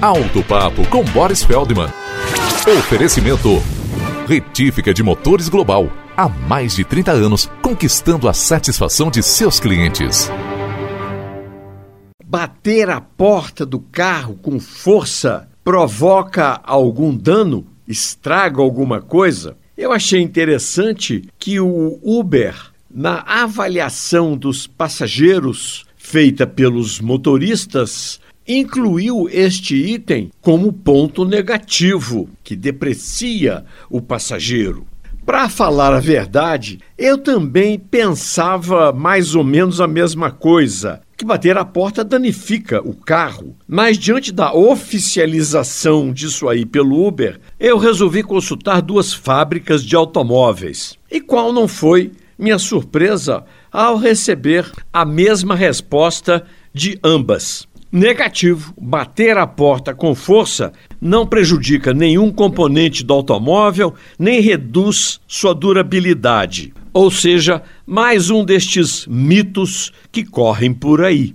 Alto Papo com Boris Feldman. Oferecimento. Retífica de Motores Global. Há mais de 30 anos, conquistando a satisfação de seus clientes. Bater a porta do carro com força provoca algum dano? Estraga alguma coisa? Eu achei interessante que o Uber, na avaliação dos passageiros feita pelos motoristas, incluiu este item como ponto negativo, que deprecia o passageiro. Para falar a verdade, eu também pensava mais ou menos a mesma coisa, que bater a porta danifica o carro. Mas diante da oficialização disso aí pelo Uber, eu resolvi consultar duas fábricas de automóveis. E qual não foi minha surpresa ao receber a mesma resposta de ambas. Negativo. Bater a porta com força não prejudica nenhum componente do automóvel, nem reduz sua durabilidade. Ou seja, mais um destes mitos que correm por aí.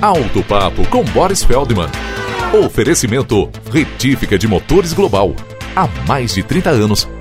Alto Papo com Boris Feldman. Oferecimento Retífica de Motores Global. Há mais de 30 anos,